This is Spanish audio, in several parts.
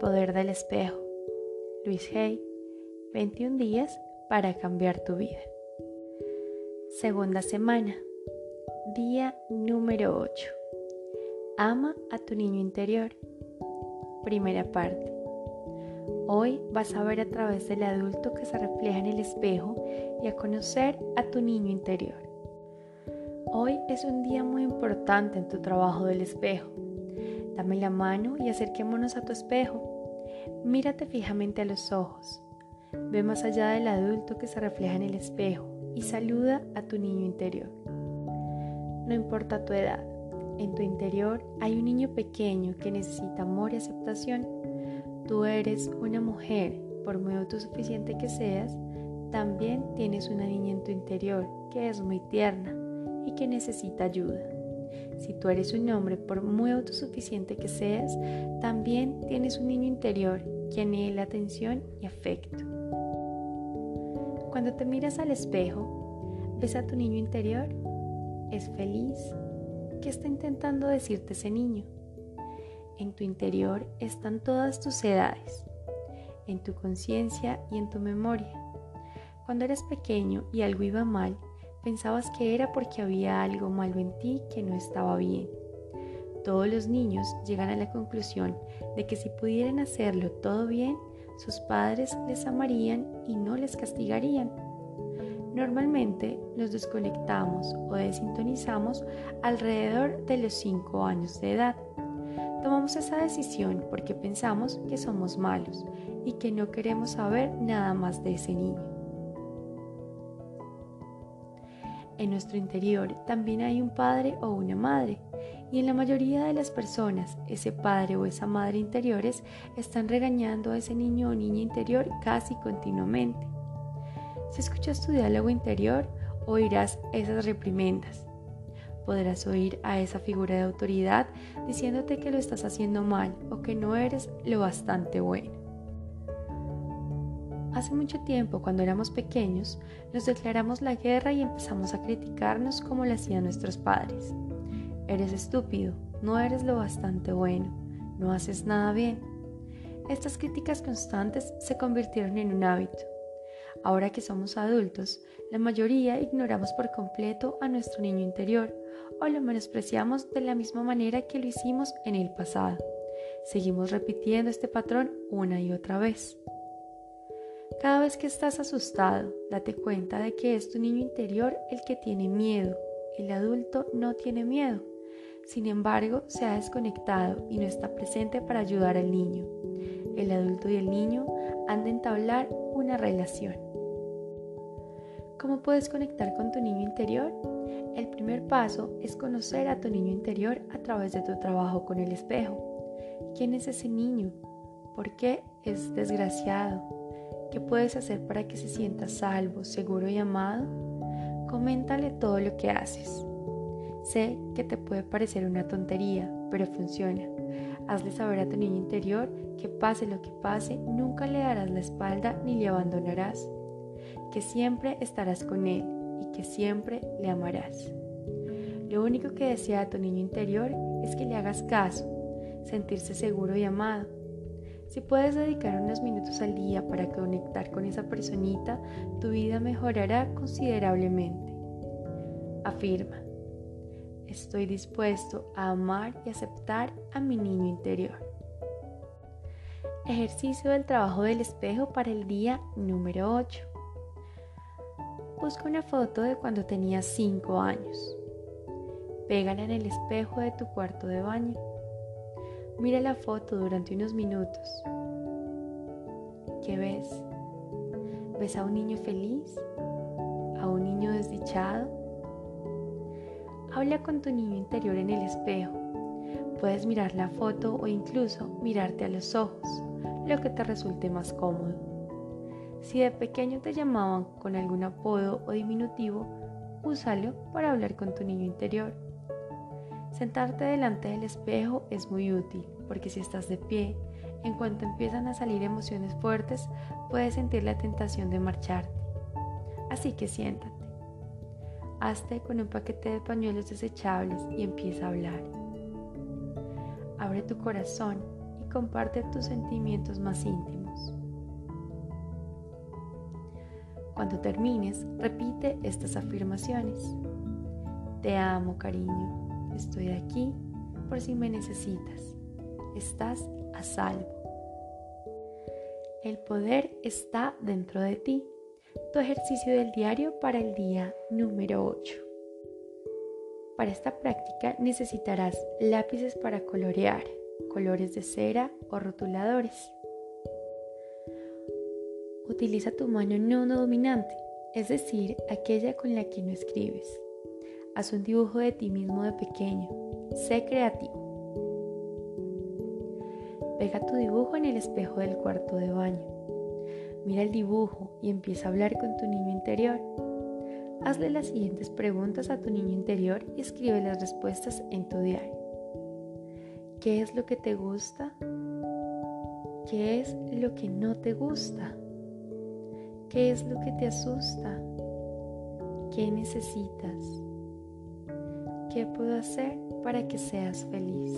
Poder del espejo. Luis Hay, 21 días para cambiar tu vida. Segunda semana. Día número 8. Ama a tu niño interior. Primera parte. Hoy vas a ver a través del adulto que se refleja en el espejo y a conocer a tu niño interior. Hoy es un día muy importante en tu trabajo del espejo. Dame la mano y acerquémonos a tu espejo. Mírate fijamente a los ojos. Ve más allá del adulto que se refleja en el espejo y saluda a tu niño interior. No importa tu edad, en tu interior hay un niño pequeño que necesita amor y aceptación. Tú eres una mujer, por muy autosuficiente que seas, también tienes una niña en tu interior que es muy tierna y que necesita ayuda. Si tú eres un hombre, por muy autosuficiente que seas, también tienes un niño interior que anhela atención y afecto. Cuando te miras al espejo, ¿ves a tu niño interior? ¿Es feliz? ¿Qué está intentando decirte ese niño? En tu interior están todas tus edades, en tu conciencia y en tu memoria. Cuando eras pequeño y algo iba mal, pensabas que era porque había algo malo en ti que no estaba bien. Todos los niños llegan a la conclusión de que si pudieran hacerlo todo bien, sus padres les amarían y no les castigarían. Normalmente nos desconectamos o desintonizamos alrededor de los 5 años de edad. Tomamos esa decisión porque pensamos que somos malos y que no queremos saber nada más de ese niño. En nuestro interior también hay un padre o una madre, y en la mayoría de las personas ese padre o esa madre interiores están regañando a ese niño o niña interior casi continuamente. Si escuchas tu diálogo interior, oirás esas reprimendas. Podrás oír a esa figura de autoridad diciéndote que lo estás haciendo mal o que no eres lo bastante bueno. Hace mucho tiempo, cuando éramos pequeños, nos declaramos la guerra y empezamos a criticarnos como lo hacían nuestros padres. Eres estúpido, no eres lo bastante bueno, no haces nada bien. Estas críticas constantes se convirtieron en un hábito. Ahora que somos adultos, la mayoría ignoramos por completo a nuestro niño interior o lo menospreciamos de la misma manera que lo hicimos en el pasado. Seguimos repitiendo este patrón una y otra vez. Cada vez que estás asustado, date cuenta de que es tu niño interior el que tiene miedo. El adulto no tiene miedo. Sin embargo, se ha desconectado y no está presente para ayudar al niño. El adulto y el niño han de entablar una relación. ¿Cómo puedes conectar con tu niño interior? El primer paso es conocer a tu niño interior a través de tu trabajo con el espejo. ¿Quién es ese niño? ¿Por qué es desgraciado? ¿Qué puedes hacer para que se sienta salvo, seguro y amado? Coméntale todo lo que haces. Sé que te puede parecer una tontería, pero funciona. Hazle saber a tu niño interior que pase lo que pase, nunca le darás la espalda ni le abandonarás, que siempre estarás con él y que siempre le amarás. Lo único que desea tu niño interior es que le hagas caso, sentirse seguro y amado si puedes dedicar unos minutos al día para conectar con esa personita, tu vida mejorará considerablemente. Afirma, estoy dispuesto a amar y aceptar a mi niño interior. Ejercicio del trabajo del espejo para el día número 8. Busca una foto de cuando tenías 5 años. Pégala en el espejo de tu cuarto de baño. Mira la foto durante unos minutos. ¿Qué ves? ¿Ves a un niño feliz? ¿A un niño desdichado? Habla con tu niño interior en el espejo. Puedes mirar la foto o incluso mirarte a los ojos, lo que te resulte más cómodo. Si de pequeño te llamaban con algún apodo o diminutivo, úsalo para hablar con tu niño interior. Sentarte delante del espejo es muy útil porque si estás de pie, en cuanto empiezan a salir emociones fuertes, puedes sentir la tentación de marcharte. Así que siéntate. Hazte con un paquete de pañuelos desechables y empieza a hablar. Abre tu corazón y comparte tus sentimientos más íntimos. Cuando termines, repite estas afirmaciones. Te amo, cariño. Estoy aquí por si me necesitas. Estás a salvo. El poder está dentro de ti. Tu ejercicio del diario para el día número 8. Para esta práctica necesitarás lápices para colorear, colores de cera o rotuladores. Utiliza tu mano no dominante, es decir, aquella con la que no escribes. Haz un dibujo de ti mismo de pequeño. Sé creativo. Pega tu dibujo en el espejo del cuarto de baño. Mira el dibujo y empieza a hablar con tu niño interior. Hazle las siguientes preguntas a tu niño interior y escribe las respuestas en tu diario. ¿Qué es lo que te gusta? ¿Qué es lo que no te gusta? ¿Qué es lo que te asusta? ¿Qué necesitas? ¿Qué puedo hacer para que seas feliz?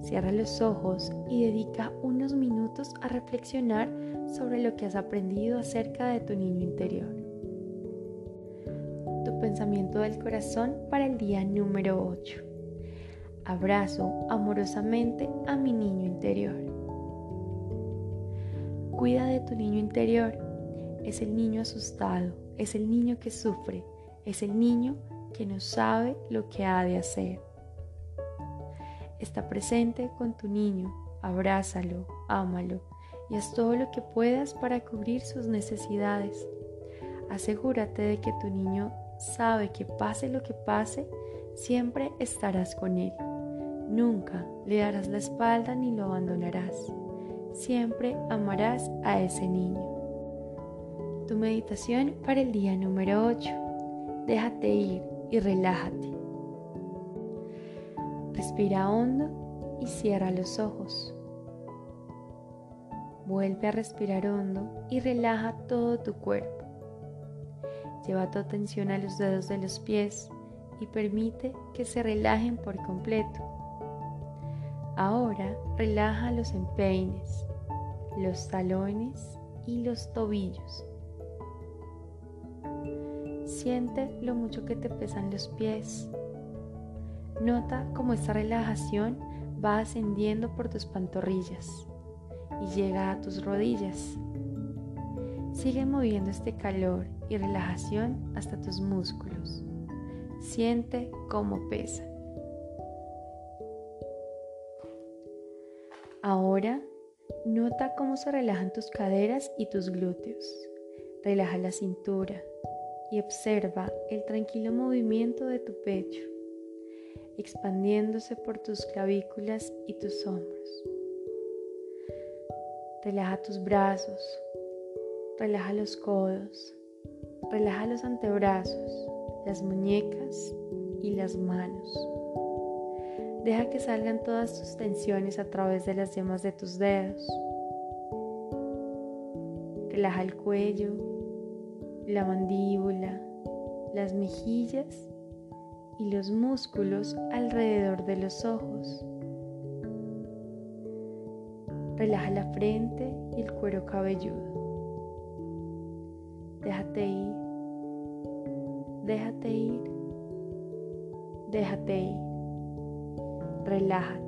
Cierra los ojos y dedica unos minutos a reflexionar sobre lo que has aprendido acerca de tu niño interior. Tu pensamiento del corazón para el día número 8. Abrazo amorosamente a mi niño interior. Cuida de tu niño interior. Es el niño asustado, es el niño que sufre, es el niño que no sabe lo que ha de hacer. Está presente con tu niño, abrázalo, ámalo y haz todo lo que puedas para cubrir sus necesidades. Asegúrate de que tu niño sabe que pase lo que pase, siempre estarás con él. Nunca le darás la espalda ni lo abandonarás. Siempre amarás a ese niño. Tu meditación para el día número 8. Déjate ir y relájate. Respira hondo y cierra los ojos. Vuelve a respirar hondo y relaja todo tu cuerpo. Lleva tu atención a los dedos de los pies y permite que se relajen por completo. Ahora relaja los empeines, los talones y los tobillos. Siente lo mucho que te pesan los pies Nota cómo esta relajación va ascendiendo por tus pantorrillas y llega a tus rodillas. Sigue moviendo este calor y relajación hasta tus músculos. Siente cómo pesa. Ahora, nota cómo se relajan tus caderas y tus glúteos. Relaja la cintura y observa el tranquilo movimiento de tu pecho expandiéndose por tus clavículas y tus hombros. Relaja tus brazos, relaja los codos, relaja los antebrazos, las muñecas y las manos. Deja que salgan todas tus tensiones a través de las yemas de tus dedos. Relaja el cuello, la mandíbula, las mejillas y los músculos alrededor de los ojos. Relaja la frente y el cuero cabelludo. Déjate ir, déjate ir, déjate ir. Relájate.